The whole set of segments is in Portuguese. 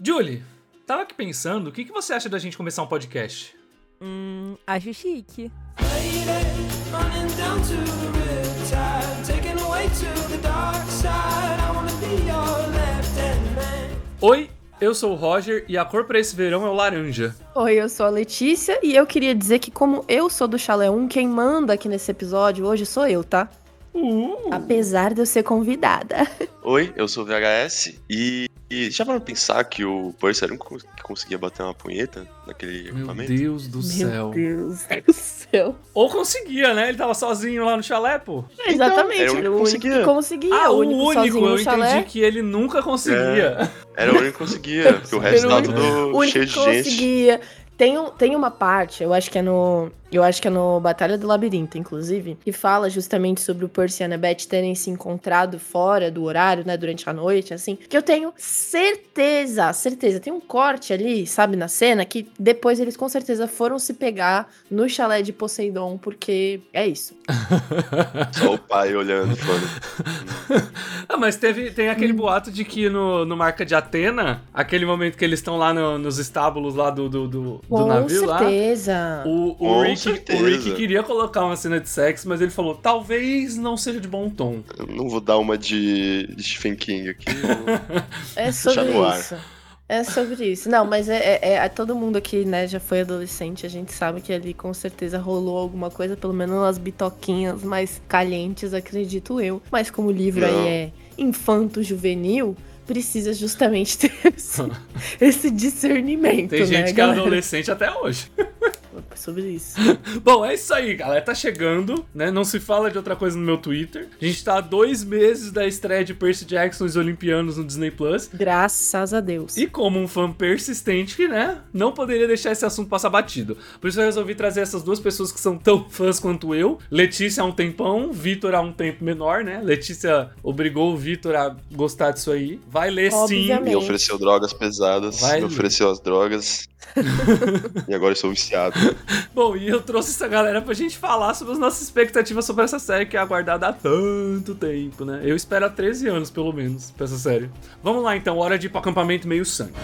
Julie, tava aqui pensando, o que, que você acha da gente começar um podcast? Hum, acho chique. Oi, eu sou o Roger e a cor pra esse verão é o laranja. Oi, eu sou a Letícia e eu queria dizer que, como eu sou do Chalé 1, quem manda aqui nesse episódio hoje sou eu, tá? Uh. Apesar de eu ser convidada. Oi, eu sou o VHS e, e já para pensar que o Percy era um que conseguia bater uma punheta naquele Meu equipamento? Deus do céu. Meu Deus do céu. Ou conseguia, né? Ele tava sozinho lá no chalé, pô. Exatamente, era o era único o que único que conseguia. conseguia. Ah, o o único, único, sozinho eu no chalé. entendi que ele nunca conseguia. Era o único que conseguia, porque o resto tava único- tudo O único cheio que de gente. conseguia. Tem, um, tem uma parte, eu acho que é no. Eu acho que é no Batalha do Labirinto, inclusive, que fala justamente sobre o Percy e a Annabeth terem se encontrado fora do horário, né, durante a noite, assim. Que eu tenho certeza, certeza. Tem um corte ali, sabe, na cena, que depois eles com certeza foram se pegar no chalé de Poseidon, porque é isso. Só o pai olhando, falando. ah, mas teve, tem aquele boato de que no, no Marca de Atena, aquele momento que eles estão lá no- nos estábulos lá do, do, do, do Com navio lá. certeza. O, o, Com Rick, certeza. o Rick queria colocar uma cena de sexo, mas ele falou: talvez não seja de bom tom. Eu não vou dar uma de, de Stephen King aqui. É sobre isso. É sobre isso. Não, mas é, é- é- todo mundo aqui, né, já foi adolescente, a gente sabe que ali com certeza rolou alguma coisa, pelo menos umas bitoquinhas mais calientes, acredito eu. Mas como o livro Não. aí é infanto-juvenil, precisa justamente ter esse, esse discernimento, Tem né, gente que é adolescente até hoje. É Sobre isso. Bom, é isso aí, galera. Tá chegando, né? Não se fala de outra coisa no meu Twitter. A gente tá a dois meses da estreia de Percy Jackson e os Olimpianos no Disney Plus. Graças a Deus. E como um fã persistente, né? Não poderia deixar esse assunto passar batido. Por isso eu resolvi trazer essas duas pessoas que são tão fãs quanto eu. Letícia há um tempão, Vitor há um tempo menor, né? Letícia obrigou o Vitor a gostar disso aí. Vai ler sim. Obviamente. Me ofereceu drogas pesadas, Vai, me ofereceu as drogas. e agora eu sou viciado. Bom, e eu trouxe essa galera pra gente falar sobre as nossas expectativas sobre essa série que é aguardada há tanto tempo, né? Eu espero há 13 anos, pelo menos, pra essa série. Vamos lá então, hora de ir pro acampamento meio sangue.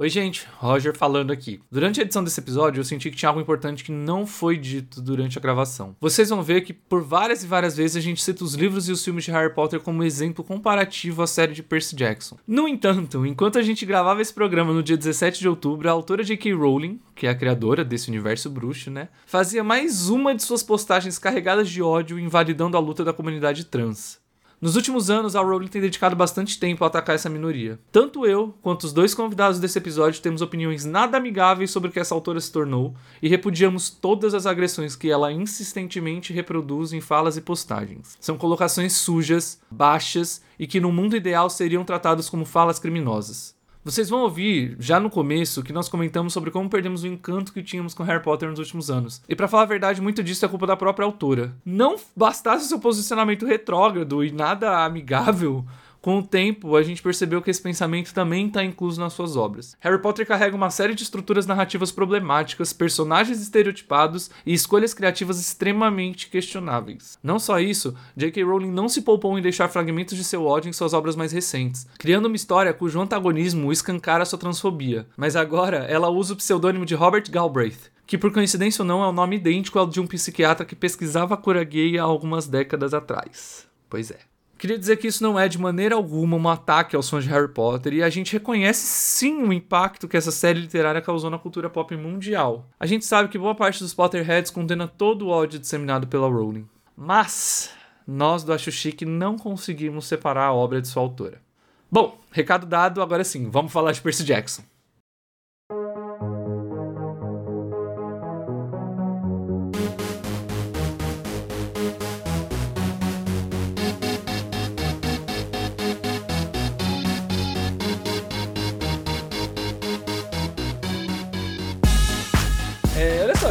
Oi, gente, Roger falando aqui. Durante a edição desse episódio, eu senti que tinha algo importante que não foi dito durante a gravação. Vocês vão ver que por várias e várias vezes a gente cita os livros e os filmes de Harry Potter como exemplo comparativo à série de Percy Jackson. No entanto, enquanto a gente gravava esse programa no dia 17 de outubro, a autora J.K. Rowling, que é a criadora desse universo bruxo, né, fazia mais uma de suas postagens carregadas de ódio invalidando a luta da comunidade trans. Nos últimos anos, a Rowling tem dedicado bastante tempo a atacar essa minoria. Tanto eu quanto os dois convidados desse episódio temos opiniões nada amigáveis sobre o que essa autora se tornou e repudiamos todas as agressões que ela insistentemente reproduz em falas e postagens. São colocações sujas, baixas e que no mundo ideal seriam tratadas como falas criminosas. Vocês vão ouvir já no começo que nós comentamos sobre como perdemos o encanto que tínhamos com Harry Potter nos últimos anos. E pra falar a verdade, muito disso é culpa da própria autora. Não bastasse o seu posicionamento retrógrado e nada amigável, com o tempo, a gente percebeu que esse pensamento também está incluso nas suas obras. Harry Potter carrega uma série de estruturas narrativas problemáticas, personagens estereotipados e escolhas criativas extremamente questionáveis. Não só isso, J.K. Rowling não se poupou em deixar fragmentos de seu ódio em suas obras mais recentes, criando uma história cujo antagonismo escancara sua transfobia. Mas agora, ela usa o pseudônimo de Robert Galbraith, que por coincidência ou não é um nome idêntico ao de um psiquiatra que pesquisava a cura gay há algumas décadas atrás. Pois é. Queria dizer que isso não é de maneira alguma um ataque aos fãs de Harry Potter e a gente reconhece sim o impacto que essa série literária causou na cultura pop mundial. A gente sabe que boa parte dos Potterheads condena todo o ódio disseminado pela Rowling. Mas nós do Acho Chique não conseguimos separar a obra de sua autora. Bom, recado dado, agora sim, vamos falar de Percy Jackson.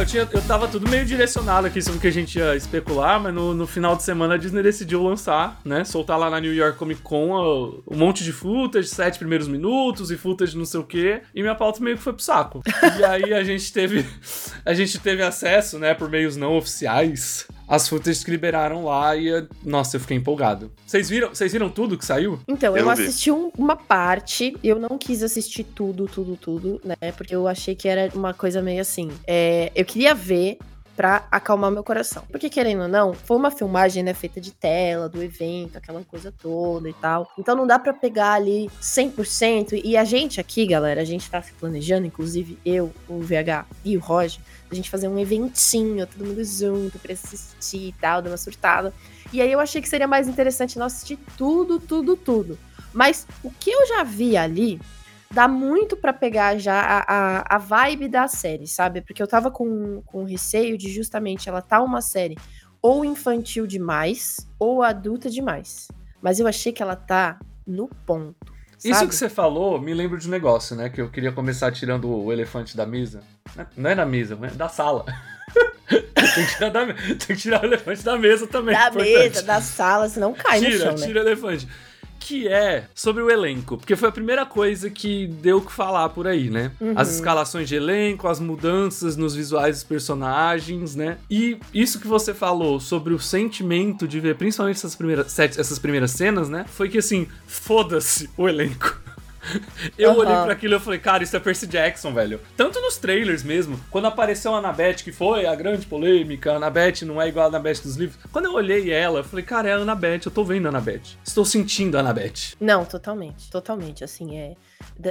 Tinha, eu tava tudo meio direcionado aqui sobre o que a gente ia especular, mas no, no final de semana a Disney decidiu lançar, né? Soltar lá na New York Comic Con um monte de footage, sete primeiros minutos e footage não sei o quê, e minha pauta meio que foi pro saco. E aí a gente teve. A gente teve acesso, né, por meios não oficiais as footage que liberaram lá e, nossa, eu fiquei empolgado. Vocês viram, vocês viram tudo que saiu? Então, eu, Eu assisti um- uma parte, eu não quis assistir tudo, tudo, tudo, né? Porque eu achei que era uma coisa meio assim. é, eu queria ver pra acalmar meu coração. Porque, querendo ou não, foi uma filmagem, né, feita de tela, do evento, aquela coisa toda e tal. Então não dá pra pegar ali 100%. E a gente aqui, galera, a gente tá se planejando, inclusive eu, o VH e o Roger, a gente fazer um eventinho, todo mundo junto pra assistir e tal, dar uma surtada. E aí eu achei que seria mais interessante nós assistir tudo, tudo, tudo. Mas o que eu já vi ali dá muito pra pegar já a, a, a vibe da série, sabe? Porque eu tava com, com receio de justamente ela tá uma série ou infantil demais ou adulta demais. Mas eu achei que ela tá no ponto. Isso sabe? que você falou me lembra de um negócio, né? Que eu queria começar tirando o elefante da mesa. Não é da mesa, é da sala. tem, que tirar da tem que tirar o elefante da mesa também. da importante. mesa, da sala, senão cai no tira, chão, né? tira o elefante. Que é sobre o elenco. Porque foi a primeira coisa que deu o que falar por aí, né? Uhum. As escalações de elenco, as mudanças nos visuais dos personagens, né? E isso que você falou sobre o sentimento de ver, principalmente essas primeiras, essas primeiras cenas, né? Foi que assim, foda-se o elenco. Eu Aham. olhei pra aquilo e eu falei, cara, isso é Percy Jackson, velho. Tanto nos trailers mesmo, quando apareceu a Annabeth, que foi a grande polêmica, a Annabeth não é igual a Annabeth dos livros. Quando eu olhei ela, eu falei, cara, é a Annabeth, eu tô vendo a Annabeth. Estou sentindo a Annabeth. Não, totalmente, totalmente. Assim, é.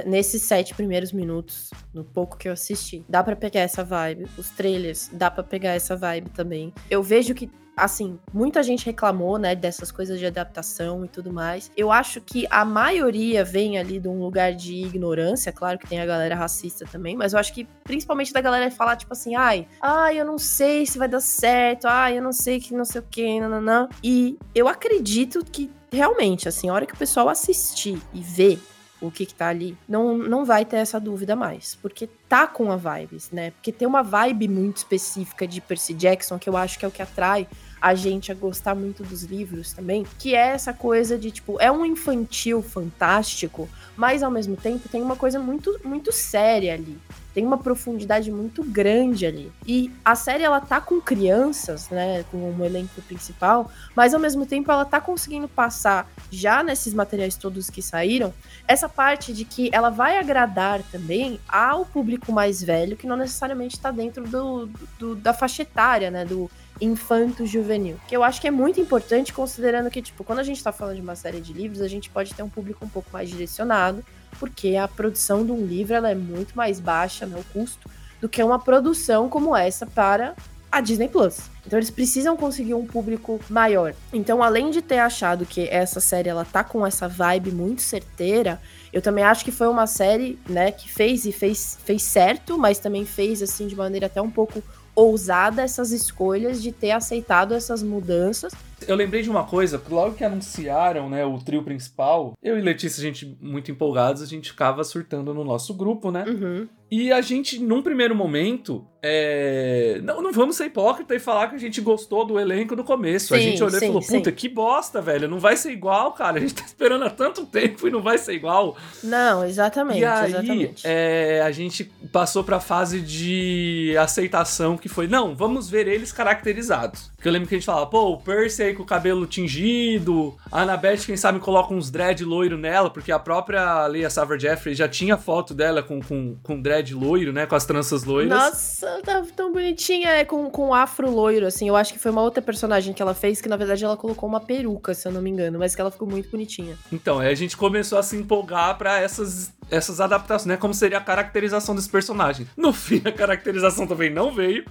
Nesses sete primeiros minutos, no pouco que eu assisti, dá pra pegar essa vibe. Os trailers, dá pra pegar essa vibe também. Eu vejo que, assim, muita gente reclamou, né, dessas coisas de adaptação e tudo mais. Eu acho que a maioria vem ali de um lugar de ignorância. Claro que tem a galera racista também, mas eu acho que principalmente da galera falar, tipo assim, ai, ai, eu não sei se vai dar certo, ai, eu não sei que não sei o que, nananã. E eu acredito que realmente, assim, a hora que o pessoal assistir e ver o que que tá ali, não, não vai ter essa dúvida mais. Porque tá com a vibes, né? Porque tem uma vibe muito específica de Percy Jackson, que eu acho que é o que atrai a gente a gostar muito dos livros também, que é essa coisa de, tipo, é um infantil fantástico, mas ao mesmo tempo tem uma coisa muito, muito séria ali. Tem uma profundidade muito grande ali. E a série, ela tá com crianças, né, com um elenco principal, mas ao mesmo tempo ela tá conseguindo passar, já nesses materiais todos que saíram, essa parte de que ela vai agradar também ao público mais velho, que não necessariamente está dentro do, do- da faixa etária, né, do infanto juvenil. Que eu acho que é muito importante, considerando que, tipo, quando a gente tá falando de uma série de livros, a gente pode ter um público um pouco mais direcionado, porque a produção de um livro ela é muito mais baixa, né, o custo, do que uma produção como essa para a Disney Plus. Então eles precisam conseguir um público maior. Então, além de ter achado que essa série ela tá com essa vibe muito certeira, eu também acho que foi uma série, né, que fez e fez, fez certo, mas também fez assim de maneira até um pouco ousada essas escolhas de ter aceitado essas mudanças. Eu lembrei de uma coisa, logo que anunciaram, né, o trio principal, eu e Letícia, a gente muito empolgados, a gente ficava surtando no nosso grupo, né? Uhum. E a gente, num primeiro momento, é... não, não vamos ser hipócrita e falar que a gente gostou do elenco no começo. a Sim, gente olhou e sim, falou, puta, sim. que bosta, velho, não vai ser igual, cara. A gente tá esperando há tanto tempo e não vai ser igual. Não, exatamente, e aí, exatamente. é, a gente passou pra fase de aceitação, que foi, não, vamos ver eles caracterizados. Porque eu lembro que a gente falava, pô, o Percy aí com o cabelo tingido, a Annabeth, quem sabe, coloca uns dread loiro nela, porque a própria Leia Savage Jeffrey já tinha foto dela com, com, com dread loiro, né, com as tranças loiras. Nossa, tá tão bonitinha, é com, com afro loiro, assim. Eu acho que foi uma outra personagem que ela fez, que na verdade ela colocou uma peruca, se eu não me engano, mas que ela ficou muito bonitinha. Então, aí a gente começou a se empolgar pra essas, essas adaptações, né? Como seria a caracterização desse personagem. No fim, a caracterização também não veio.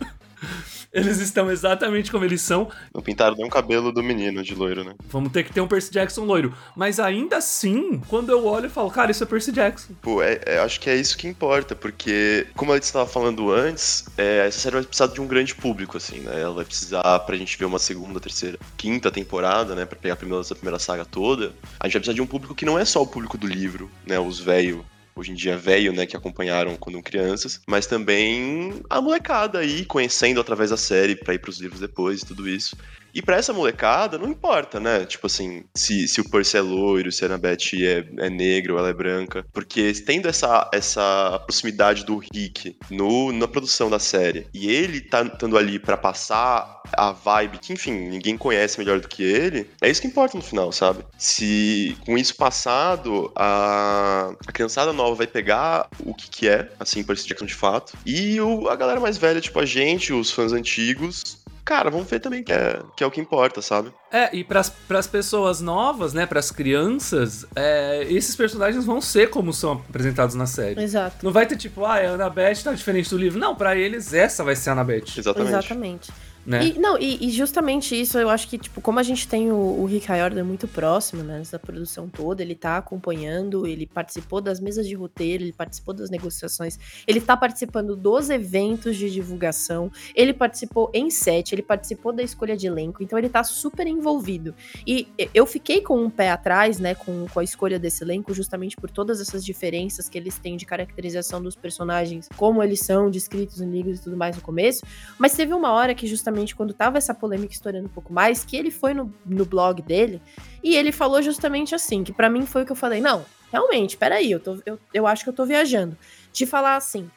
Eles estão exatamente como eles são. Não pintaram nem o cabelo do menino de loiro, né? Vamos ter que ter um Percy Jackson loiro. Mas ainda assim, quando eu olho, eu falo, cara, isso é Percy Jackson. Pô, é, é- acho que é isso que importa, porque, como a gente estava falando antes, é, essa série vai precisar de um grande público, assim, né? Ela vai precisar, pra gente ver uma segunda, terceira, quinta temporada, né? Pra pegar a primeira, essa primeira saga toda, a gente vai precisar de um público que não é só o público do livro, né? Os velho hoje em dia velho, né, que acompanharam quando crianças, mas também a molecada aí, conhecendo através da série pra ir pros livros depois e tudo isso. E pra essa molecada, não importa, né? Tipo assim, se, se o Percy é loiro, se a Annabeth é, é negra ou ela é branca. Porque tendo essa, essa proximidade do Rick no, na produção da série, e ele tá estando ali para passar a vibe que, enfim, ninguém conhece melhor do que ele, é isso que importa no final, sabe? Se com isso passado, a, a criançada nova vai pegar o que, que é, assim, Percy Jackson de fato, e o, a galera mais velha, tipo a gente, os fãs antigos, cara, vamos ver também que é, que é o que importa, sabe? É, e pras, pras pessoas novas, né, pras crianças, é, esses personagens vão ser como são apresentados na série. Exato. Não vai ter tipo, ah, a Annabeth tá diferente do livro. Não, pra eles essa vai ser a Annabeth, Exatamente. Exatamente. Né? E, não, e, e justamente isso, eu acho que, tipo, como a gente tem o, o Rick Riordan muito próximo, né, nessa produção toda, ele tá acompanhando, ele participou das mesas de roteiro, ele participou das negociações, ele tá participando dos eventos de divulgação, ele participou em set, ele participou da escolha de elenco, então ele tá super envolvido. E eu fiquei com um pé atrás, né, com, com a escolha desse elenco, justamente por todas essas diferenças que eles têm de caracterização dos personagens, como eles são descritos em livros e tudo mais no começo, mas teve uma hora que justamente quando tava essa polêmica estourando um pouco mais, que ele foi no, no blog dele e ele falou justamente assim, que pra mim foi o que eu falei, não, realmente, peraí, eu, tô, eu, eu acho que eu tô viajando. De falar assim,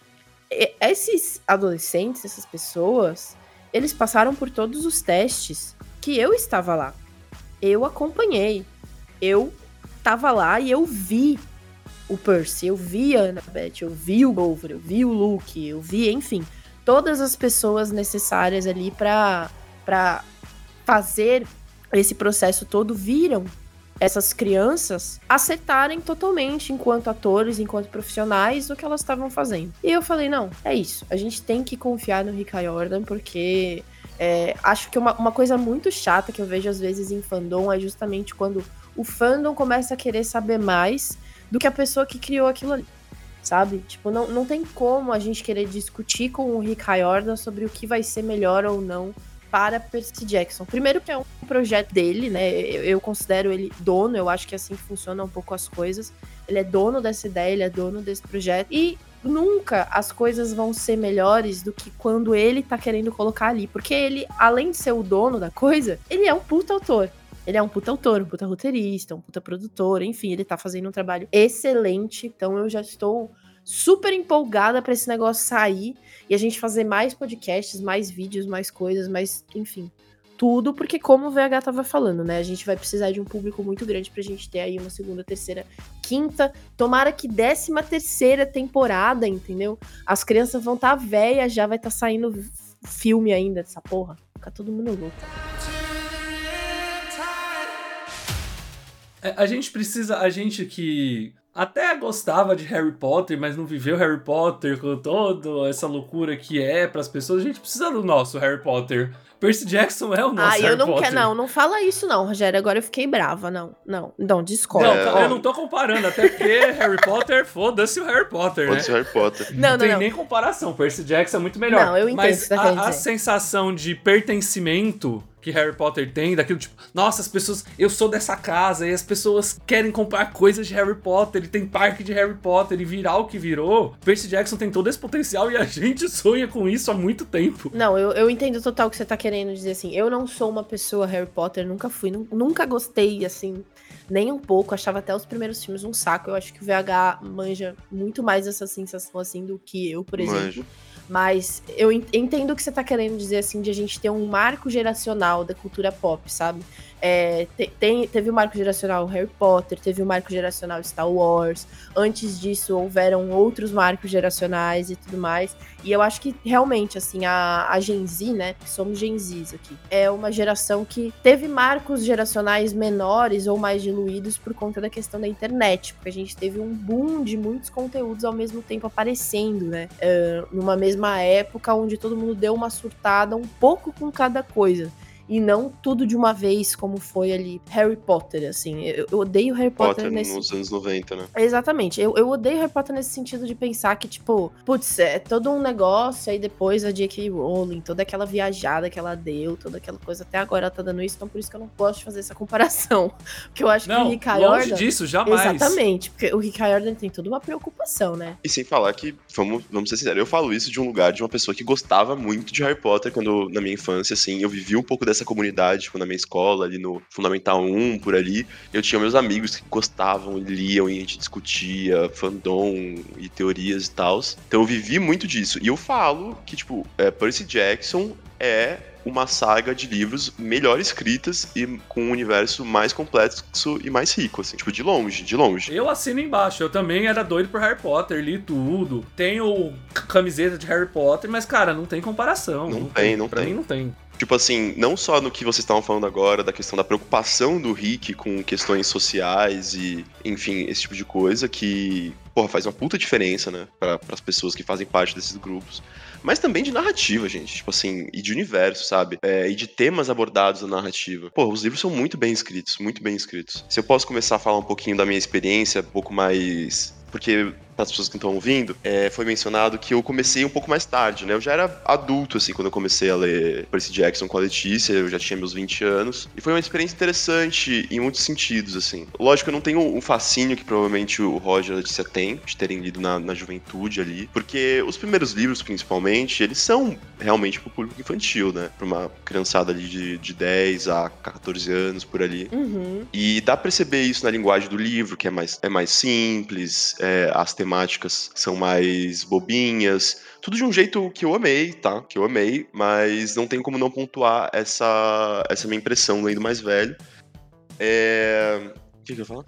esses adolescentes, essas pessoas, eles passaram por todos os testes que eu estava lá. Eu acompanhei. Eu tava lá e eu vi o Percy, eu vi a Annabeth, eu vi o Bolver, eu vi o Luke, eu vi, enfim, todas as pessoas necessárias ali para fazer esse processo todo viram essas crianças acertarem totalmente enquanto atores, enquanto profissionais, o que elas estavam fazendo. E eu falei, não, é isso. A gente tem que confiar no Rick Riordan, porque é, acho que uma, uma coisa muito chata que eu vejo às vezes em fandom é justamente quando o fandom começa a querer saber mais do que a pessoa que criou aquilo ali. Sabe? Tipo, não, não tem como a gente querer discutir com o Rick Riordan sobre o que vai ser melhor ou não para Percy Jackson. Primeiro que é um projeto dele, né? Eu, eu considero ele dono, eu acho que assim que funcionam um pouco as coisas. Ele é dono dessa ideia, ele é dono desse projeto. E nunca as coisas vão ser melhores do que quando ele tá querendo colocar ali. Porque ele, além de ser o dono da coisa, ele é um puta autor. Ele é um puta autor, um puta roteirista, um puta produtor, enfim, ele tá fazendo um trabalho excelente. Então eu já estou super empolgada pra esse negócio sair e a gente fazer mais podcasts, mais vídeos, mais coisas, mais, enfim, tudo, porque como o VH tava falando, né? A gente vai precisar de um público muito grande pra gente ter aí uma segunda, terceira, quinta, tomara que décima terceira temporada, entendeu? As crianças vão estar tá velhas, já vai estar tá saindo filme ainda dessa porra. Fica todo mundo louco. A gente precisa, a gente que até gostava de Harry Potter, mas não viveu Harry Potter com toda essa loucura que é pras pessoas, a gente precisa do nosso Harry Potter. Percy Jackson é o nosso Ah, eu Harry não quero, não, não fala isso não, Rogério, agora eu fiquei brava, não, não, não, discorda. Não, Ó, eu não tô comparando, até porque Harry Potter, foda-se o Harry Potter, né? Pode ser Harry Potter. Não, não, tem não. nem comparação. Percy Jackson é muito melhor. Não, eu entendo o Mas tá a, a sensação de pertencimento que Harry Potter tem, daquilo tipo, nossa, as pessoas, eu sou dessa casa e as pessoas querem comprar coisas de Harry Potter, e tem parque de Harry Potter e virar o que virou. Percy Jackson tem todo esse potencial e a gente sonha com isso há muito tempo. Não, eu, eu entendo total o que você tá querendo dizer, assim. Eu não sou uma pessoa Harry Potter, nunca fui, nu- nunca gostei, assim, nem um pouco. Achava até os primeiros filmes um saco. Eu acho que o VH manja muito mais essa sensação, assim, do que eu, por exemplo. Manjo. Mas eu en- entendo o que você tá querendo dizer, assim, de a gente ter um marco geracional da cultura pop, sabe? É, te- tem, teve o marco geracional Harry Potter, teve o marco geracional Star Wars. Antes disso, houveram outros marcos geracionais e tudo mais. E eu acho que realmente, assim, a, a Gen Z, né? Porque somos Gen Zs aqui. É uma geração que teve marcos geracionais menores ou mais diluídos por conta da questão da internet. Porque a gente teve um boom de muitos conteúdos ao mesmo tempo aparecendo, né? É, numa mesma época onde todo mundo deu uma surtada um pouco com cada coisa. E não tudo de uma vez, como foi ali Harry Potter, assim. Eu, eu odeio Harry Potter, Potter nesse nos anos 90, né? Exatamente. Eu, eu odeio Harry Potter nesse sentido de pensar que, tipo, putz, é todo um negócio, aí depois a J.K. Rowling, toda aquela viajada que ela deu, toda aquela coisa, até agora ela tá dando isso, então por isso que eu não gosto de fazer essa comparação. Porque eu acho que o Não, Rick longe Riordan... disso, jamais. Exatamente, porque o Rick Riordan tem toda uma preocupação, né? E sem falar que, vamos, vamos ser sinceros, eu falo isso de um lugar de uma pessoa que gostava muito de Harry Potter quando, na minha infância, assim, eu vivi um pouco dessa dessa comunidade, tipo, na minha escola, ali no Fundamental 1, por ali. Eu tinha meus amigos que gostavam liam e a gente discutia fandom e teorias e tal. Então eu vivi muito disso. E eu falo que, tipo, é, Percy Jackson é uma saga de livros melhor escritas e com um universo mais complexo e mais rico, assim. Tipo, de longe, de longe. Eu assino embaixo. Eu também era doido por Harry Potter, li tudo. Tenho camiseta de Harry Potter, mas, cara, não tem comparação. Não, não tem, não pra tem. mim não tem. Tipo assim, não só no que vocês estavam falando agora, da questão da preocupação do Rick com questões sociais e, enfim, esse tipo de coisa que, porra, faz uma puta diferença, né, para as pessoas que fazem parte desses grupos mas também de narrativa, gente. Tipo assim, e de universo, sabe? É, e de temas abordados na narrativa. Pô, os livros são muito bem escritos, muito bem escritos. Se eu posso começar a falar um pouquinho da minha experiência, um pouco mais porque para as pessoas que estão ouvindo, é, foi mencionado que eu comecei um pouco mais tarde, né? Eu já era adulto, assim, quando eu comecei a ler Percy Jackson com a Letícia, eu já tinha meus 20 anos. E foi uma experiência interessante em muitos sentidos, assim. Lógico, eu não tenho um fascínio que provavelmente o Roger e a Letícia têm, de terem lido na, na juventude ali, porque os primeiros livros, principalmente, eles são realmente pro público infantil, né? Pra uma criançada ali de, de 10 a 14 anos, por ali. Uhum. E dá pra perceber isso na linguagem do livro, que é mais, é mais simples, é, as temáticas são mais bobinhas, tudo de um jeito que eu amei, tá? Que eu amei, mas não tem como não pontuar essa, essa minha impressão lendo mais velho. É... O que, que eu ia falar?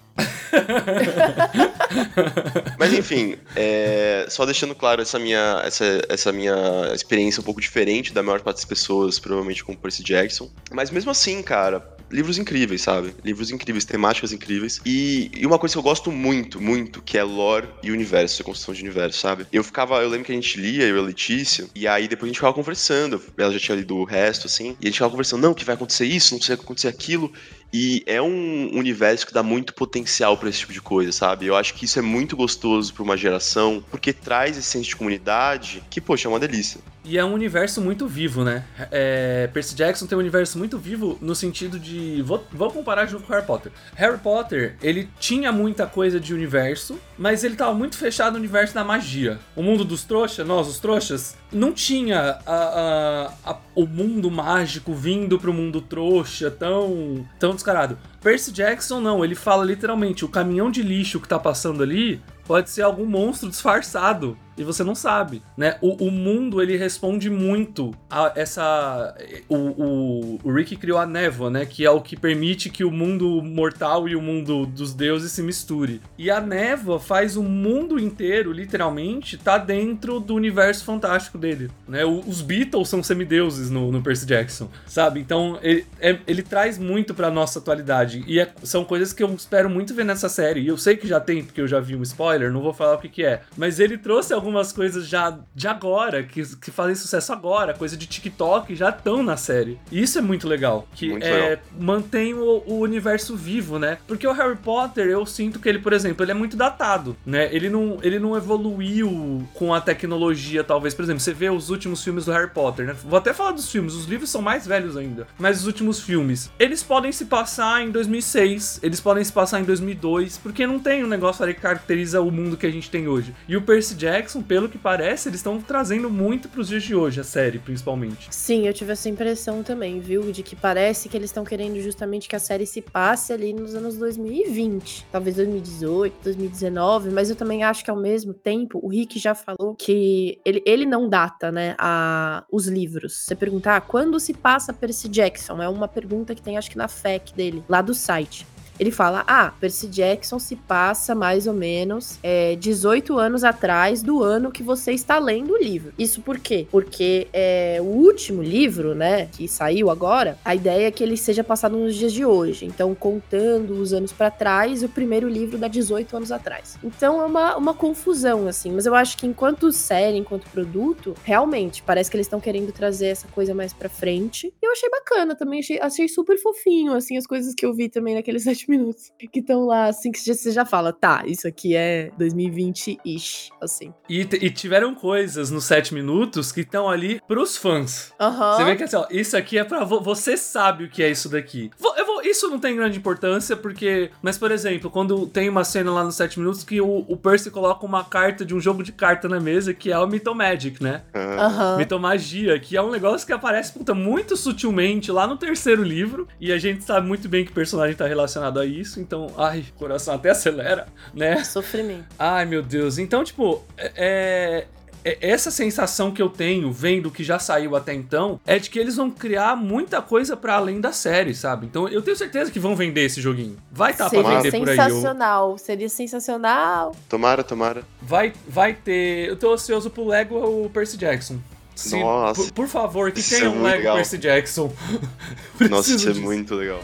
Mas enfim, é, só deixando claro essa minha, essa, essa minha experiência um pouco diferente da maior parte das pessoas, provavelmente com Percy Jackson. Mas mesmo assim, cara, livros incríveis, sabe? Livros incríveis, temáticas incríveis. E, e, uma coisa que eu gosto muito, muito, que é lore e universo, a construção de universo, sabe? Eu ficava, eu lembro que a gente lia, eu e a Letícia, e aí depois a gente ficava conversando. Ela já tinha lido o resto, assim, e a gente ficava conversando, não, que vai acontecer isso, não sei o que vai acontecer aquilo. E é um universo que dá muito potencial para esse tipo de coisa, sabe? Eu acho que isso é muito gostoso para uma geração, porque traz esse senso de comunidade que, poxa, é uma delícia. E é um universo muito vivo, né? É, Percy Jackson tem um universo muito vivo no sentido de. Vou, vou comparar junto com Harry Potter. Harry Potter, ele tinha muita coisa de universo, mas ele tava muito fechado no universo da magia. O mundo dos trouxas, nós, os trouxas, não tinha a, a, a, o mundo mágico vindo pro mundo trouxa tão, tão descarado. Percy Jackson não, ele fala literalmente: o caminhão de lixo que tá passando ali pode ser algum monstro disfarçado e você não sabe, né? O, o mundo ele responde muito a essa o, o, o, Rick criou a névoa, né? Que é o que permite que o mundo mortal e o mundo dos deuses se misture. E a névoa faz o mundo inteiro, literalmente, tá dentro do universo fantástico dele, né? O, os Beatles são semideuses no, no Percy Jackson, sabe? Então ele, é, ele traz muito para nossa atualidade e é, são coisas que eu espero muito ver nessa série. E eu sei que já tem porque eu já vi um spoiler, não vou falar o que, que é, mas ele trouxe algumas coisas já de agora, que, que fazem sucesso agora, coisa de TikTok, já estão na série. E isso é muito legal. Que muito é, legal. mantém o, o, universo vivo, né? Porque o Harry Potter, eu sinto que ele, por exemplo, ele é muito datado, né? Ele não, ele não evoluiu com a tecnologia, talvez. Por exemplo, você vê os últimos filmes do Harry Potter, né? Vou até falar dos filmes, os livros são mais velhos ainda. Mas os últimos filmes, eles podem se passar em 2006, eles podem se passar em 2002, porque não tem um negócio ali que caracteriza o mundo que a gente tem hoje. E o Percy Jackson, pelo que parece, eles estão trazendo muito pros dias de hoje, a série, principalmente. Sim, eu tive essa impressão também, viu? De que parece que eles estão querendo justamente que a série se passe ali nos anos 2020. Talvez 2018, 2019, mas eu também acho que ao mesmo tempo, o Rick já falou que ele, ele não data, né, a, os livros. Você perguntar ah, quando se passa Percy Jackson? É uma pergunta que tem, acho que na FAQ dele, lá do site. Ele fala: Ah, Percy Jackson se passa mais ou menos é, 18 anos atrás do ano que você está lendo o livro. Isso por quê? Porque é, o último livro, né, que saiu agora, a ideia é que ele seja passado nos dias de hoje. Então, contando os anos para trás, o primeiro livro dá 18 anos atrás. Então é uma, uma confusão, assim. Mas eu acho que enquanto série, enquanto produto, realmente parece que eles estão querendo trazer essa coisa mais pra frente. E eu achei bacana também, achei, achei super fofinho, assim, as coisas que eu vi também naquele site sete minutos. Que estão lá, assim, que você já fala, tá, isso aqui é 2020-ish, assim. E, e, tiveram coisas nos sete minutos que estão ali pros fãs. Uhum. Você vê que assim, ó, isso aqui é pra. Vo você sabe o que é isso daqui. Eu vou, isso não tem grande importância, porque. Mas, por exemplo, quando tem uma cena lá nos sete minutos que o, o Percy coloca uma carta de um jogo de carta na mesa, que é o Mythomagic, né? Uhum. Mitomagia, que é um negócio que aparece, puta, muito sutilmente lá no terceiro livro. E a gente sabe muito bem que o personagem tá relacionado a isso. Então, ai, o coração até acelera, né? Sofrimento. Ai, meu Deus. Então, tipo, é, é essa sensação que eu tenho vendo o que já saiu até então é de que eles vão criar muita coisa para além da série, sabe? Então eu tenho certeza que vão vender esse joguinho. Vai estar tá pra vender por aí. Seria sensacional, seria sensacional. Tomara, tomara. Vai, vai ter. Eu tô ansioso pro Lego o Percy Jackson. Se, Nossa. Por, por, favor, que tenha é um Lego legal. Percy Jackson. Nossa, isso é muito legal.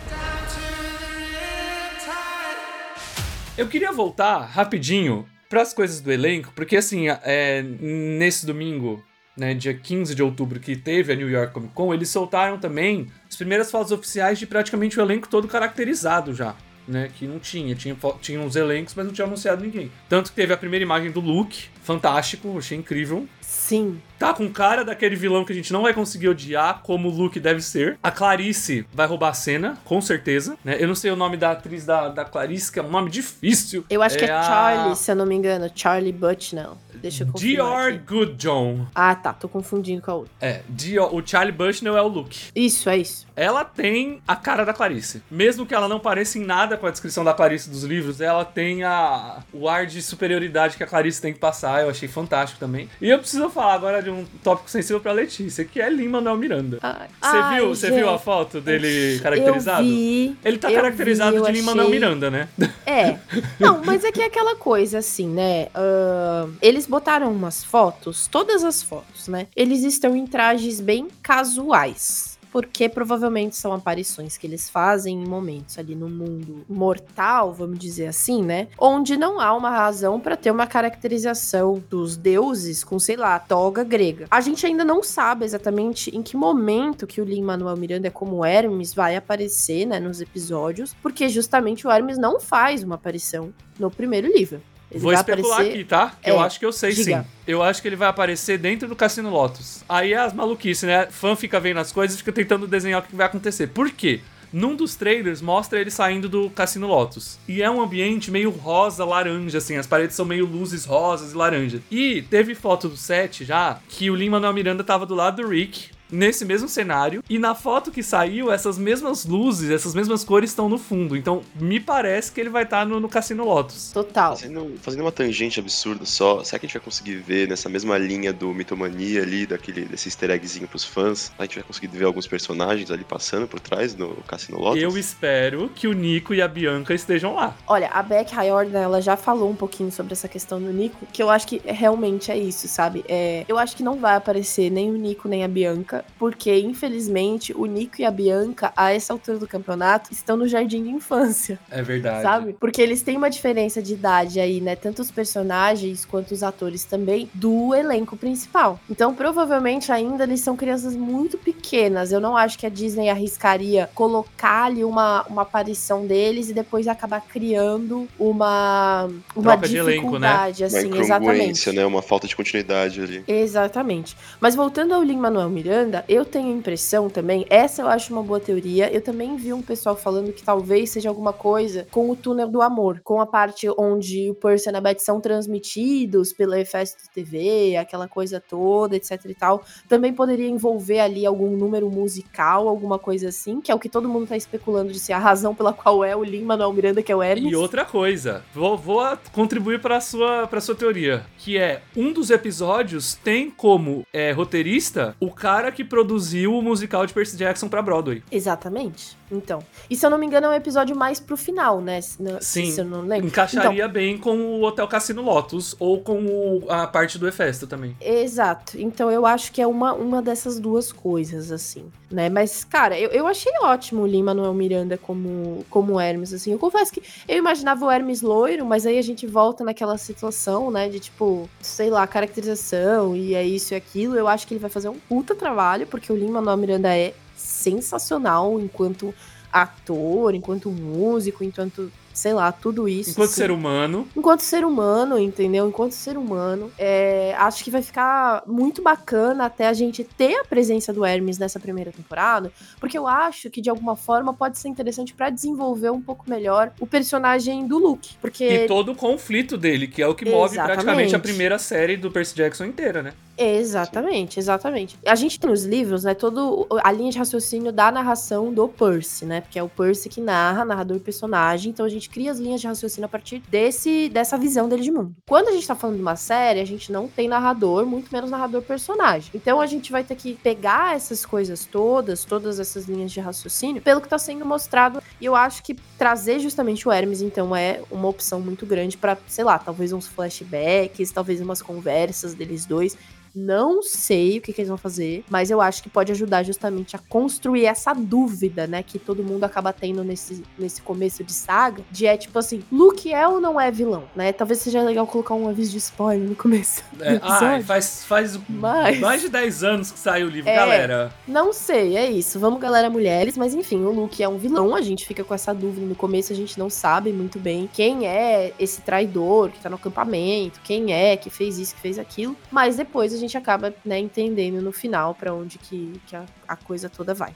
Eu queria voltar rapidinho para as coisas do elenco, porque assim, é, nesse domingo, né, dia 15 de outubro, que teve a New York Comic Con, eles soltaram também as primeiras fotos oficiais de praticamente o elenco todo caracterizado já. Né, que não tinha, tinha, tinha uns elencos, mas não tinha anunciado ninguém. Tanto que teve a primeira imagem do Luke, fantástico, achei incrível. Sim. Tá com cara daquele vilão que a gente não vai conseguir odiar, como o Luke deve ser. A Clarice vai roubar a cena, com certeza. Né? Eu não sei o nome da atriz da, da Clarice, que é um nome difícil. Eu acho é que é a... Charlie, se eu não me engano. Charlie Butch, não. Deixa eu Dior Goodjohn. Ah, tá. Tô confundindo com a outra. É, Dior, o Charlie Bushnell é o Luke. Isso, é isso. Ela tem a cara da Clarice. Mesmo que ela não pareça em nada com a descrição da Clarice dos livros, ela tem a, o ar de superioridade que a Clarice tem que passar. Eu achei fantástico também. E eu preciso falar agora de um tópico sensível pra Letícia, que é Lin Manuel Miranda. Você viu, você viu a foto dele caracterizado? Eu vi, Ele tá caracterizado vi, de Lin Manuel Miranda, né? É. Não, mas é que é aquela coisa assim, né? Uh, eles botaram umas fotos, todas as fotos, né? Eles estão em trajes bem casuais porque provavelmente são aparições que eles fazem em momentos ali no mundo mortal, vamos dizer assim, né? Onde não há uma razão para ter uma caracterização dos deuses com, sei lá, toga grega. A gente ainda não sabe exatamente em que momento que o Lin Manuel Miranda, como Hermes, vai aparecer, né, nos episódios, porque justamente o Hermes não faz uma aparição no primeiro livro. Ele Vou especular aparecer... aqui, tá? É, eu acho que eu sei diga. sim. Eu acho que ele vai aparecer dentro do Cassino Lotus. Aí é as maluquices, né? Fã fica vendo as coisas e fica tentando desenhar o que vai acontecer. Por quê? Num dos trailers mostra ele saindo do Cassino Lotus. E é um ambiente meio rosa, laranja, assim. As paredes são meio luzes rosas e laranja. E teve foto do set já que o Lin Manuel Miranda tava do lado do Rick, nesse mesmo cenário. E na foto que saiu, essas mesmas luzes, essas mesmas cores estão no fundo. Então, me parece que ele vai estar tá no, no Cassino Lotus. Total. Fazendo, fazendo uma tangente absurda só, será que a gente vai conseguir ver nessa mesma linha do Mitomania ali, daquele, desse easter eggzinho pros fãs? A gente vai conseguir ver alguns personagens ali passando por trás no Cassino Lotus? Eu espero que o Nico e a Bianca estejam lá. Olha, a Beck Riordan, ela já falou um pouquinho sobre essa questão do Nico, que eu acho que realmente é isso, sabe? É, eu acho que não vai aparecer nem o Nico nem a Bianca porque infelizmente o Nico e a Bianca, a essa altura do campeonato, estão no jardim de infância. É verdade. Sabe? Porque eles têm uma diferença de idade aí, né? Tanto os personagens quanto os atores também, do elenco principal. Então, provavelmente ainda eles são crianças muito pequenas. Eu não acho que a Disney arriscaria colocar ali uma, uma aparição deles e depois acabar criando uma, uma Troca dificuldade, de elenco, né? assim, uma exatamente. né? Uma falta de continuidade ali. Exatamente. Mas voltando ao Lin-Manuel Miranda, eu tenho a impressão também, essa eu acho uma boa teoria, eu também vi um pessoal falando que talvez seja alguma coisa com o túnel do amor, com a parte onde o Percy e a Beth são transmitidos pela Efesto TV, aquela coisa toda, etc e tal. Também poderia envolver ali algum número musical, alguma coisa assim, que é o que todo mundo tá especulando de ser a razão pela qual é o Lin Manuel Miranda, que é o Hermes. E outra coisa, vou, vou contribuir para sua para sua teoria, que é um dos episódios tem como é, roteirista o cara que produziu o musical de Percy Jackson pra Broadway. Exatamente. Então. E se eu não me engano, é um episódio mais pro final, né? Sim. Se eu não lembro. Encaixaria então, bem com o Hotel Cassino Lotus ou com o, a parte do Efesto também. Exato. Então eu acho que é uma, uma dessas duas coisas, assim. Né? Mas, cara, eu, eu achei ótimo o Lin Manuel Miranda como, como Hermes, assim. Eu confesso que eu imaginava o Hermes loiro, mas aí a gente volta naquela situação, né? De tipo, sei lá, caracterização e é isso e aquilo. Eu acho que ele vai fazer um puta trabalho, porque o Lin Manuel Miranda é sensacional enquanto ator, enquanto músico, enquanto sei lá, tudo isso. Enquanto assim. ser humano. Enquanto ser humano, entendeu? Enquanto ser humano, é, acho que vai ficar muito bacana até a gente ter a presença do Hermes nessa primeira temporada, porque eu acho que de alguma forma pode ser interessante pra desenvolver um pouco melhor o personagem do Luke, porque E todo o conflito dele, que é o que move Exatamente. praticamente a primeira série do Percy Jackson inteira, né? Exatamente, exatamente. A gente tem nos livros, né, todo a linha de raciocínio da narração do Percy, né? Porque é o Percy que narra, narrador e personagem, então a gente cria as linhas de raciocínio a partir desse dessa visão dele de mundo. Quando a gente tá falando de uma série, a gente não tem narrador, muito menos narrador personagem. Então a gente vai ter que pegar essas coisas todas, todas essas linhas de raciocínio, pelo que tá sendo mostrado, e eu acho que trazer justamente o Hermes então é uma opção muito grande pra, sei lá, talvez uns flashbacks, talvez umas conversas deles dois. Não sei o que, que eles vão fazer, mas eu acho que pode ajudar justamente a construir essa dúvida, né? Que todo mundo acaba tendo nesse, nesse começo de saga. De é tipo assim, Luke é ou não é vilão, né? Talvez seja legal colocar um aviso de spoiler no começo É, ai, faz, faz Mas- mais de 10 anos que saiu o livro, É. galera. Não sei, é isso. Vamos, galera, mulheres. Mas enfim, o Luke é um vilão. A gente fica com essa dúvida no começo. A gente não sabe muito bem quem é esse traidor que tá no acampamento, quem é que fez isso, que fez aquilo. Mas depois a gente acaba, né, entendendo no final pra onde que, que a, a coisa toda vai.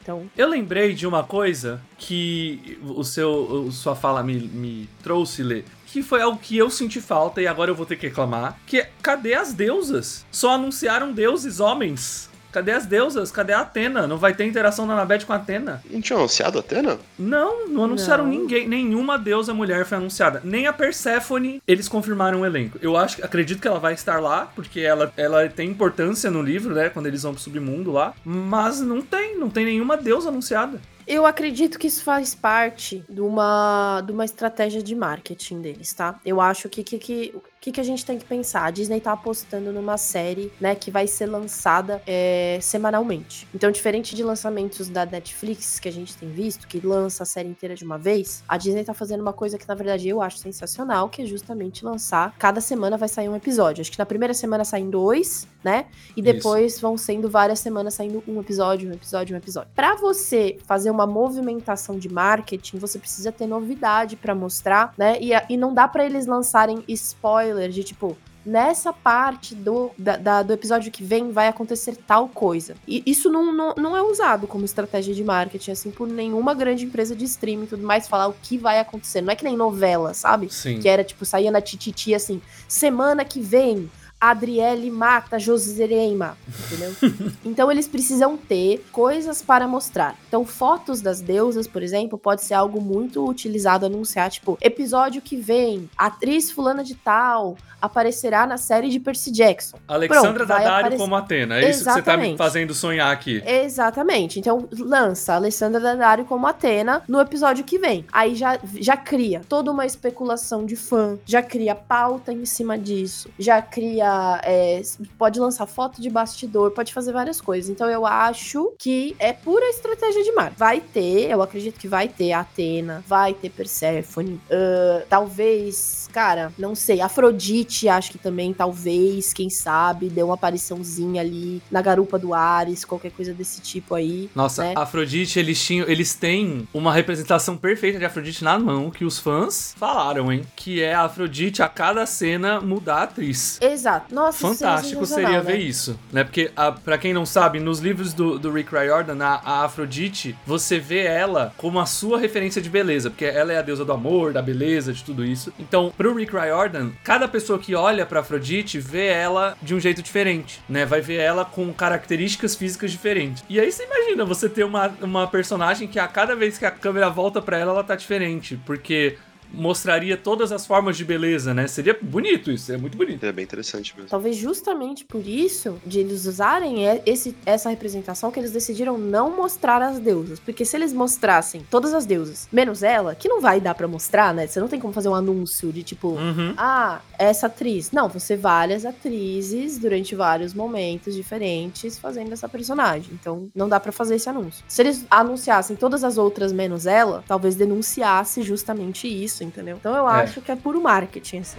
Então, Eu lembrei de uma coisa que o seu, sua fala me, me trouxe, Lê. Que foi algo que eu senti falta e agora eu vou ter que reclamar. Que é, cadê as deusas? Só anunciaram deuses homens. Cadê as deusas? Cadê a Atena? Não vai ter interação da Anabeth com a Atena? Não tinha anunciado a Atena? Não, não anunciaram Não. ninguém. Nenhuma deusa mulher foi anunciada. Nem a Persephone, eles confirmaram o elenco. Eu acho, acredito que ela vai estar lá, porque ela, ela tem importância no livro, né? Quando eles vão pro submundo lá. Mas não tem, não tem nenhuma deusa anunciada. Eu acredito que isso faz parte de uma, de uma estratégia de marketing deles, tá? Eu acho que que, que, que, que a gente tem que pensar? A Disney tá apostando numa série, né, que vai ser lançada é, semanalmente. Então, diferente de lançamentos da Netflix que a gente tem visto, que lança a série inteira de uma vez, a Disney tá fazendo uma coisa que, na verdade, eu acho sensacional, que é justamente lançar. Cada semana vai sair um episódio. Acho que na primeira semana saem dois, né? E Isso. depois vão sendo várias semanas saindo um episódio, um episódio, um episódio. Pra você fazer uma movimentação de marketing, você precisa ter novidade pra mostrar, né? E, e não dá pra eles lançarem spoiler de tipo. Nessa parte do, da- da- do episódio que vem vai acontecer tal coisa. E isso não, não, não é usado como estratégia de marketing, assim, por nenhuma grande empresa de streaming e tudo mais, falar o que vai acontecer. Não é que nem novela, sabe? Sim. Que era tipo, saía na tititi assim, semana que vem, Adriele mata Josereima, entendeu? então eles precisam ter coisas para mostrar. Então, fotos das deusas, por exemplo, pode ser algo muito utilizado anunciar, tipo, episódio que vem, atriz fulana de tal aparecerá na série de Percy Jackson. Alexandra Pronto, Daddario como Atena. É isso que você tá me Exatamente. fazendo sonhar aqui. Exatamente. Então, lança a Alessandra Daddario como Atena no episódio que vem. Aí já, já cria toda uma especulação de fã, já cria pauta em cima disso, já cria. É, pode lançar foto de bastidor, pode fazer várias coisas. Então, eu acho que é pura estratégia de marketing. Vai ter, eu acredito que vai ter Atena, vai ter Persephone, ah, talvez, cara, não sei, Afrodite, acho que também, talvez, quem sabe, deu uma apariçãozinha ali na garupa do Ares, qualquer coisa desse tipo aí. Nossa, né? Afrodite, eles tinham, eles têm uma representação perfeita de Afrodite na mão que os fãs falaram, hein? Que é a Afrodite a cada cena mudar a atriz. Exato. Nossa, isso Fantástico seria né? ver isso, né? Porque, a, pra quem não sabe, nos livros do, do Rick Riordan, a, a Afrodite, você vê ela como a sua referência de beleza, porque ela é a deusa do amor, da beleza, de tudo isso. Então, pro Rick Riordan, cada pessoa que olha pra Afrodite vê ela de um jeito diferente, né? Vai ver ela com características físicas diferentes. E aí você imagina você ter uma, uma personagem que a cada vez que a câmera volta pra ela, ela tá diferente, porque mostraria todas as formas de beleza, né? Seria bonito isso, é muito bonito. É bem interessante mesmo. Talvez justamente por isso, de eles usarem esse, essa representação, que eles decidiram não mostrar as deusas. Porque se eles mostrassem todas as deusas, menos ela, que não vai dar pra mostrar, né? Você não tem como fazer um anúncio de tipo, Uhum. ah, essa atriz. Não, você várias atrizes durante vários momentos diferentes fazendo essa personagem. Então, não dá pra fazer esse anúncio. Se eles anunciassem todas as outras menos ela, talvez denunciasse justamente isso, entendeu? Então eu É. acho que é puro marketing. assim.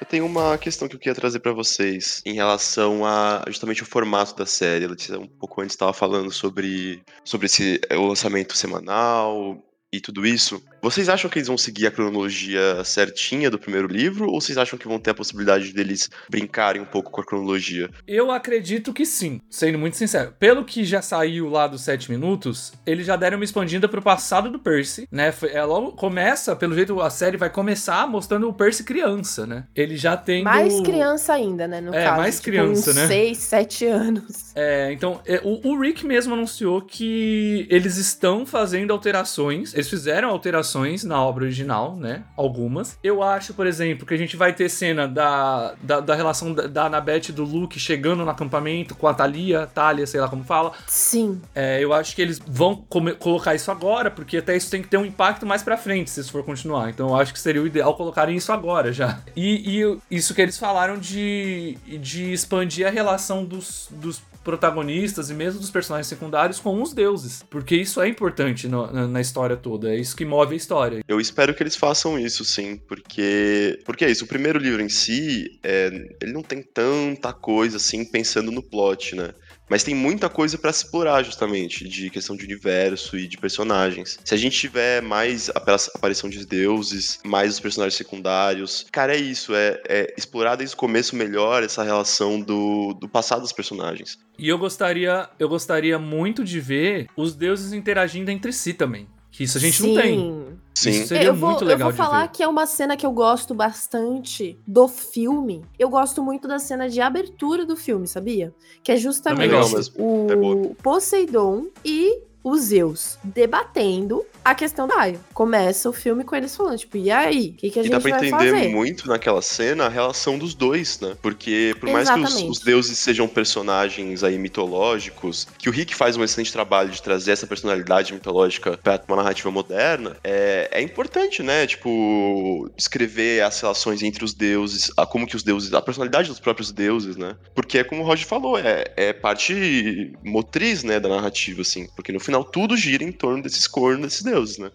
Eu tenho uma questão que eu queria trazer pra vocês em relação a justamente o formato da série. Letícia, um pouco antes estava falando sobre, sobre esse, o lançamento semanal e tudo isso. Vocês acham que eles vão seguir a cronologia certinha do primeiro livro ou vocês acham que vão ter a possibilidade deles brincarem um pouco com a cronologia? Eu acredito que sim, sendo muito sincero. Pelo que já saiu lá dos 7 minutos, eles já deram uma expandida pro passado do Percy, né? É logo começa, pelo jeito a série vai começar mostrando o Percy criança, né? Ele já tem Mais criança ainda, né? No É, caso. mais tipo, criança, uns né? 6, 7 anos. É, então, é, o, o Rick mesmo anunciou que eles estão fazendo alterações. Eles fizeram alterações na obra original, né? Algumas. Eu acho, por exemplo, que a gente vai ter cena da, da, da relação da, da e do Luke chegando no acampamento com a Thalia, Thalia, sei lá como fala. Sim. É, eu acho que eles vão colocar isso agora, porque até isso tem que ter um impacto mais pra frente, se isso for continuar. Então eu acho que seria o ideal colocarem isso agora já. E, e isso que eles falaram de, de expandir a relação dos, dos protagonistas e mesmo dos personagens secundários com os deuses. Porque isso é importante no- na, na história toda. É isso que move a história. Eu espero que eles façam isso, sim, porque porque é isso. O primeiro livro em si, é, ele não tem tanta coisa assim pensando no plot, né? Mas tem muita coisa se explorar, justamente, de questão de universo e de personagens. Se a gente tiver mais a aparição de deuses, mais os personagens secundários, cara, é isso, é, é explorar desde o começo melhor essa relação do, do passado dos personagens. E eu gostaria, eu gostaria muito de ver os deuses interagindo entre si também. Que isso a gente não tem. Sim. Sim. Isso seria eu vou, muito legal eu vou falar de ver. que é uma cena que eu gosto bastante do filme. Eu gosto muito da cena de abertura do filme, sabia? Que é justamente gosto. o É. Poseidon e os Zeus debatendo a questão da Gaia. Começa o filme com eles falando, tipo, e aí? O que, que a E gente dá pra vai entender fazer? muito naquela cena a relação dos dois, né? Porque por mais que os, Exatamente. os deuses sejam personagens aí mitológicos, que o Rick faz um excelente trabalho de trazer essa personalidade mitológica pra uma narrativa moderna, é, é importante, né? Tipo, escrever as relações entre os deuses, a como que os deuses, a personalidade dos próprios deuses, né? Porque é como o Roger falou, é, é parte motriz, né, da narrativa, assim. Porque no final tudo gira em torno desses cornos, desses deuses, né?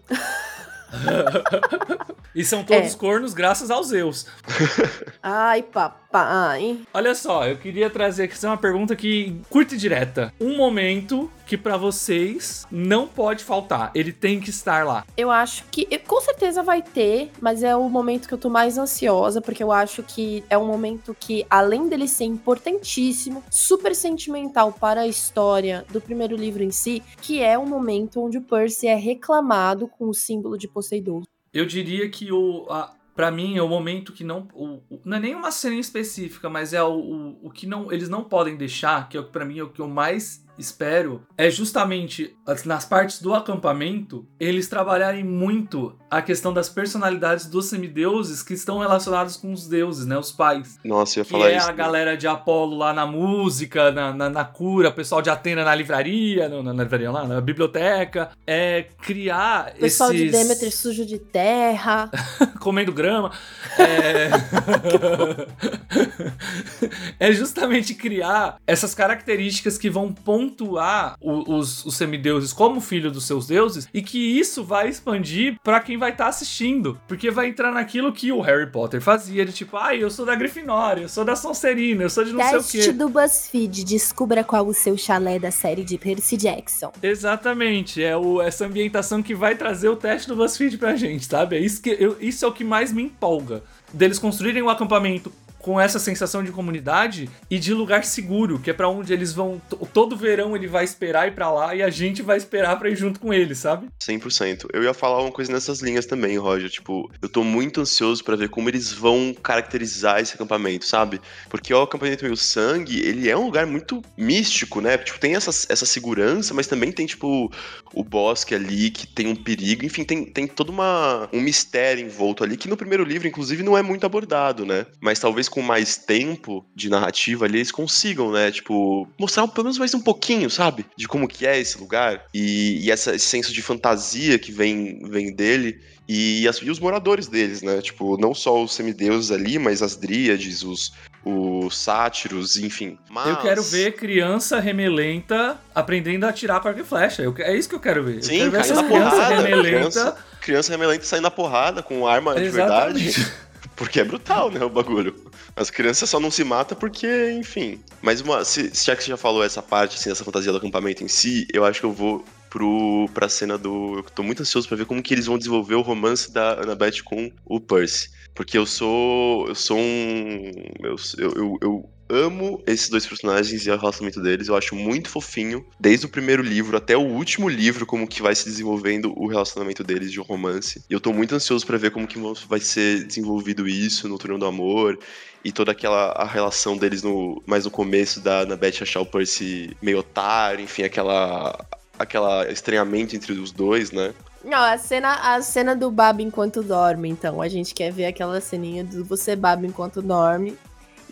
E são todos É. cornos graças aos Zeus. Ai, papai. Olha só, eu queria trazer aqui uma pergunta que curta e direta. Um momento que pra vocês não pode faltar. Ele tem que estar lá. Eu acho que com certeza vai ter, mas é o momento que eu tô mais ansiosa, porque eu acho que é um momento que, além dele ser importantíssimo, super sentimental para a história do primeiro livro em si, que é o momento onde o Percy é reclamado com o símbolo de Poseidon. Eu diria que o. A, Pra mim, é o momento que não. O, o- não é nem uma cena específica, mas é o, o, o que não, eles não podem deixar, que é o pra mim é o que eu mais espero, é justamente as- nas partes do acampamento, eles trabalharem muito a questão das personalidades dos semideuses que estão relacionados com os deuses, né? Os pais. Nossa, eu ia Que falar é isso. a né? galera de Apolo lá na música, na, na, na cura, o pessoal de Atena na livraria, não, na livraria lá, na biblioteca. É criar O pessoal esses... de Demeter sujo de terra. comendo grama. É... é justamente criar essas características que vão pontuar o- os, os semideuses como filho dos seus deuses e que isso vai expandir pra quem vai estar assistindo. Porque vai entrar naquilo que o Harry Potter fazia, de tipo, ai, eu sou da Grifinória, eu sou da Sonserina, eu sou de não sei o quê. Teste do BuzzFeed. Descubra qual o seu chalé da série de Percy Jackson. Exatamente, é o, essa ambientação que vai trazer o teste do BuzzFeed pra gente, sabe? É isso, que eu- isso é o que mais me empolga. Deles construírem o acampamento com essa sensação de comunidade e de lugar seguro, que é pra onde eles vão. to- Todo verão ele vai esperar ir pra lá e a gente vai esperar pra ir junto com ele, sabe? 100%. Eu ia falar uma coisa nessas linhas também, Roger. Tipo, eu tô muito ansioso pra ver como eles vão caracterizar esse acampamento, sabe? Porque o acampamento Meio Sangue, ele é um lugar muito místico, né? Tipo, tem essa, essa segurança, mas também tem, tipo, o bosque ali, que tem um perigo. Enfim, tem, tem todo uma, um mistério envolto ali, que no primeiro livro, inclusive, não é muito abordado, né? Mas talvez com mais tempo de narrativa ali, eles consigam, né? Tipo, mostrar pelo menos mais um pouquinho, sabe? De como que é esse lugar. E, e essa- esse senso de fantasia que vem, vem dele. E, as- e os moradores deles, né? Tipo, não só os semideuses ali, mas as dríades, os, os sátiros, enfim. Mas... Eu quero ver criança remelenta aprendendo a atirar com arco e flecha. Eu- é isso que eu quero ver. Sim, eu quero ver essas crianças porrada, remelenta. criança- Criança remelente saindo na porrada com arma de Exatamente. verdade. Porque é brutal, né, o bagulho. As crianças só não se matam porque, enfim. Mas uma, se, já que você já falou essa parte, assim, essa fantasia do acampamento em si, eu acho que eu vou pro, pra cena do. Eu tô muito ansioso pra ver como que eles vão desenvolver o romance da Annabeth com o Percy. Porque eu sou. Eu sou um. Eu, eu, eu, amo esses dois personagens e o relacionamento deles. Eu acho muito fofinho, desde o primeiro livro até o último livro, como que vai se desenvolvendo o relacionamento deles de romance. E eu tô muito ansioso para ver como que vai ser desenvolvido isso no Turno do Amor e toda aquela a relação deles no mais no começo da Annabeth achar o Percy meio otário, enfim, aquela aquela estranhamento entre os dois, né? Não, a cena, a cena do Babo enquanto dorme, então. A gente quer ver aquela ceninha do você Babo enquanto dorme.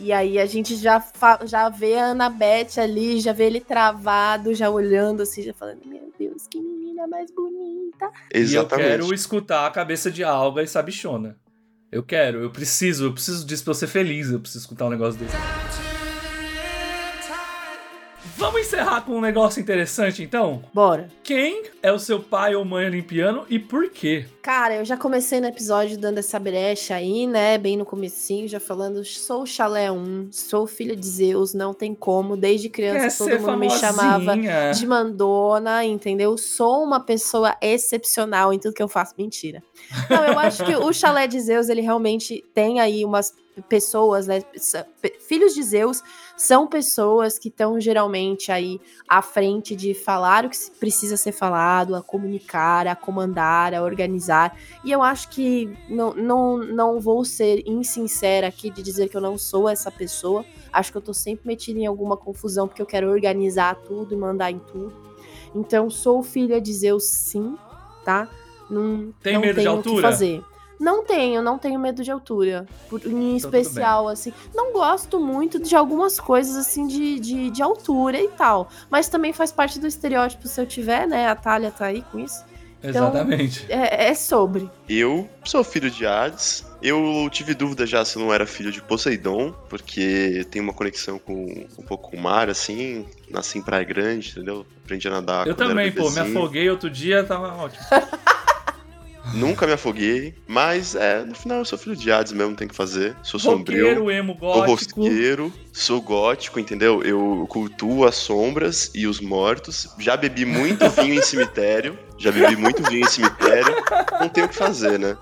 E aí a gente já, já vê a Annabeth ali, já vê ele travado, já olhando assim, já falando, meu Deus, que menina mais bonita. Exatamente. E eu quero escutar a cabeça de Alga e Sabichona. Eu quero, eu preciso, eu preciso disso pra eu ser feliz, eu preciso escutar um negócio desse. Vamos encerrar com um negócio interessante, então? Bora. Quem é o seu pai ou mãe olimpiano e por quê? Cara, eu já comecei no episódio dando essa brecha aí, né? Bem no comecinho, já falando, sou chalé 1, sou filha de Zeus, não tem como. Desde criança Quer todo mundo me chamava de mandona, entendeu? Sou uma pessoa excepcional em tudo que eu faço. Mentira. Não, eu acho que o chalé de Zeus, ele realmente tem aí umas pessoas, né? Filhos de Zeus são pessoas que estão geralmente aí à frente de falar o que precisa ser falado, a comunicar, a comandar, a organizar. E eu acho que não, não, não vou ser insincera aqui de dizer que eu não sou essa pessoa. Acho que eu tô sempre metida em alguma confusão porque eu quero organizar tudo e mandar em tudo. Então, sou filha de Zeus, sim, tá? Não, Tem não medo tenho de altura? O que fazer. Não tenho, não tenho medo de altura. Por, em então, especial, assim. Não gosto muito de algumas coisas, assim, de, de, de, altura e tal. Mas também faz parte do estereótipo se eu tiver, né? A Thalia tá aí com isso. Então, Exatamente. É, é, sobre. Eu sou filho de Hades. Eu tive dúvida já se eu não era filho de Poseidon, porque tem uma conexão com um pouco com o mar, assim. Nasci em Praia Grande, entendeu? Aprendi a nadar. Eu também, pô. Me afoguei outro dia, tava ótimo. Nunca me afoguei, mas é, no final eu sou filho de Hades mesmo, tem que fazer. Sou sombrio. Roqueiro, emo, gótico. Sou sou gótico, entendeu? Eu cultuo as sombras e os mortos. Já bebi muito vinho em cemitério. Já bebi muito vinho em cemitério. Não tenho o que fazer, né?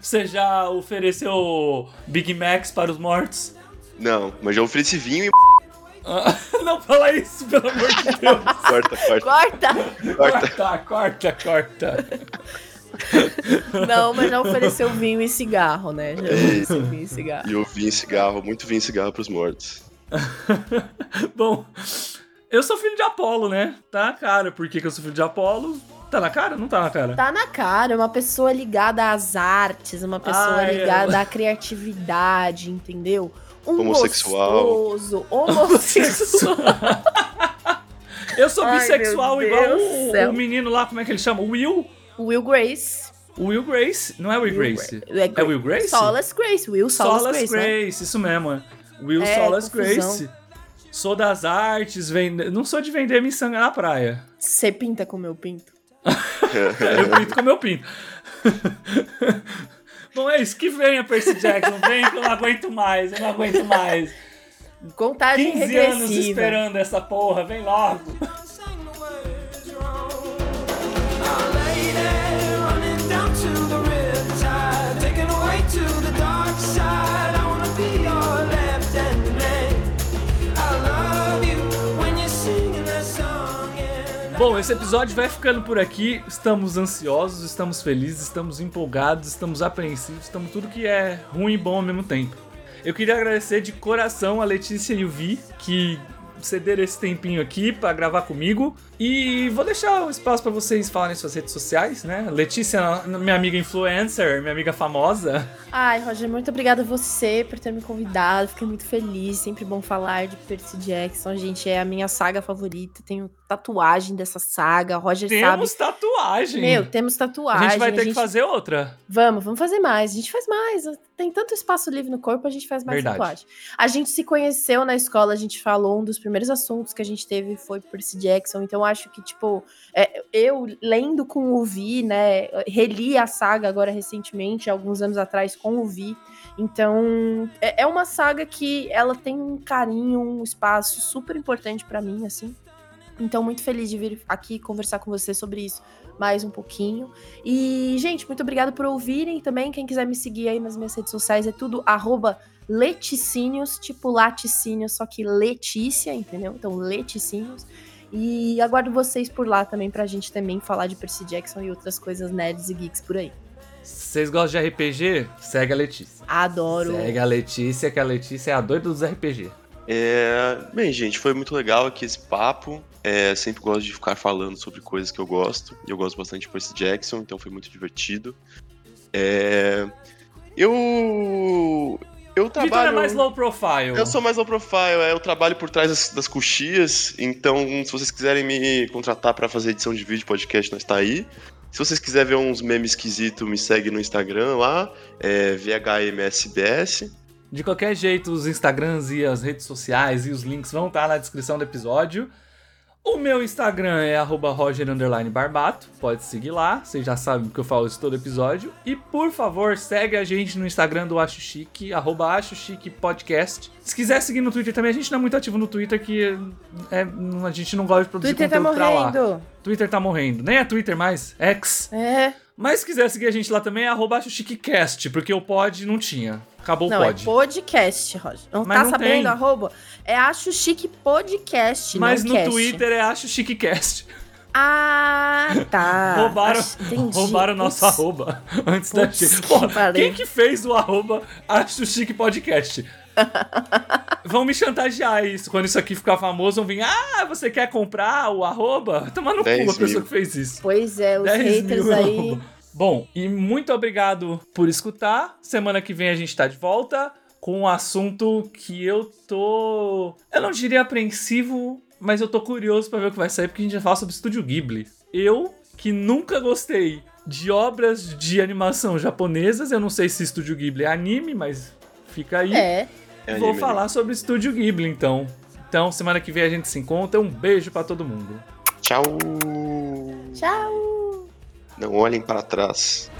Você já ofereceu Big Macs para os mortos? Não, mas já ofereci vinho e não fala isso, pelo amor de Deus. corta, corta. Corta. Corta, corta, corta. Não, mas já ofereceu vinho e cigarro, né? Já ofereceu vinho e cigarro. E eu vinho e cigarro, muito vinho e cigarro pros mortos. Bom, eu sou filho de Apolo, né? Tá na cara. Por que, que eu sou filho de Apolo? Tá na cara? Não tá na cara? Tá na cara. Uma pessoa ligada às artes, uma pessoa Ai, ligada à criatividade, entendeu? Um homossexual. Gostoso, homossexual. Eu sou Ai, bissexual igual o, o, menino lá, como é que ele chama? Will? Will Grace. Will Grace? Não é Will, Will Grace? Gra é, é, Will Grace? Solace Grace. Will Solace, Solace Grace. Grace, né? isso mesmo. É. Will é, Solace Grace. Sou das artes, vende... não sou de vender miçanga na praia. Você pinta com meu pinto? eu pinto com meu pinto. Bom, é isso. Que venha, Percy Jackson. Vem que eu não aguento mais. Eu não aguento mais. Contagem 15 regressiva. anos esperando essa porra. Vem logo. Bom, esse episódio vai ficando por aqui. Estamos ansiosos, estamos felizes, estamos empolgados, estamos apreensivos, estamos tudo que é ruim e bom ao mesmo tempo. Eu queria agradecer de coração a Letícia e o Vi, que ceder esse tempinho aqui para gravar comigo. E vou deixar o espaço para vocês falarem suas redes sociais, né? Letícia, minha amiga influencer, minha amiga famosa. Ai, Roger, muito obrigada a você por ter me convidado. Fiquei muito feliz. Sempre bom falar de Percy Jackson. Gente, é a minha saga favorita. Tenho tatuagem dessa saga. Roger Temos sabe. tatuagem. Meu, temos tatuagem. a gente vai ter que fazer outra. Vamos, vamos fazer mais. A gente faz mais. Tem tanto espaço livre no corpo, a gente faz mais Verdade. tatuagem. A gente se conheceu na escola, a gente falou, um dos primeiros assuntos que a gente teve foi Percy Jackson. Então, acho que, tipo, é, eu lendo com o Vi, né? Reli a saga agora recentemente, alguns anos atrás, com o Vi. Então, é, é uma saga que ela tem um carinho, um espaço super importante pra mim, assim. Então, muito feliz de vir aqui conversar com você sobre isso mais um pouquinho. E, gente, muito obrigado por ouvirem também. Quem quiser me seguir aí nas minhas redes sociais é tudo arroba leticínios, tipo laticínios, só que Letícia, entendeu? Então, leticínios. E aguardo vocês por lá também pra gente também falar de Percy Jackson e outras coisas nerds e geeks por aí. Vocês gostam de RPG? Segue a Letícia. Adoro. Segue a Letícia, que a Letícia é a doida dos RPG. É, bem, gente, foi muito legal aqui esse papo. É, sempre gosto de ficar falando sobre coisas que eu gosto. E eu gosto bastante de Percy Jackson, então foi muito divertido. É, eu. Eu Vitor é trabalho. mais low profile. Eu sou mais low profile, é, eu trabalho por trás das, das coxias, então se vocês quiserem me contratar pra fazer edição de vídeo podcast, nós tá aí. Se vocês quiserem ver uns memes esquisitos, me segue no Instagram lá, é VHMSBS. De qualquer jeito, os Instagrams e as redes sociais e os links vão estar na descrição do episódio. O meu Instagram é arroba Roger underline Barbato. Pode seguir lá, vocês já sabem que eu falo isso todo episódio. E por favor, segue a gente no Instagram do Acho Chique, arroba Acho Chique Podcast. Se quiser seguir no Twitter também, a gente não é muito ativo no Twitter, que é- a gente não gosta de produzir Twitter tá conteúdo pra lá. morrendo. Twitter tá morrendo. Nem é Twitter mais, X. É. Mas se quiser seguir a gente lá também, é arroba Acho Chique Cast, porque o pod não tinha. Acabou Não, o é pod. podcast, Roger. Não Mas tá não sabendo, tem. arroba? É Acho Chique Podcast, Mas não no cast. Twitter é Acho Chique Cast. Ah, tá. roubaram entendi. roubaram o nosso arroba antes da Putz, gente. que quem que fez o arroba Acho Chique Podcast? vão me chantagear isso. Quando isso aqui ficar famoso, vão vir. Ah, você quer comprar o arroba? Toma no cu 10 a pessoa mil. que fez isso. Pois é, os 10 haters mil aí. arroba. Bom, e muito obrigado por escutar. Semana que vem a gente tá de volta com um assunto que eu tô. Eu não diria apreensivo, mas eu tô curioso pra ver o que vai sair, porque a gente vai falar sobre Estúdio Ghibli. Eu, que nunca gostei de obras de animação japonesas, eu não sei se Estúdio Ghibli é anime, mas fica aí. É. É Vou anime, falar sobre Estúdio Ghibli, então. Então, semana que vem a gente se encontra. Um beijo pra todo mundo. Tchau! Tchau. Não olhem para trás.「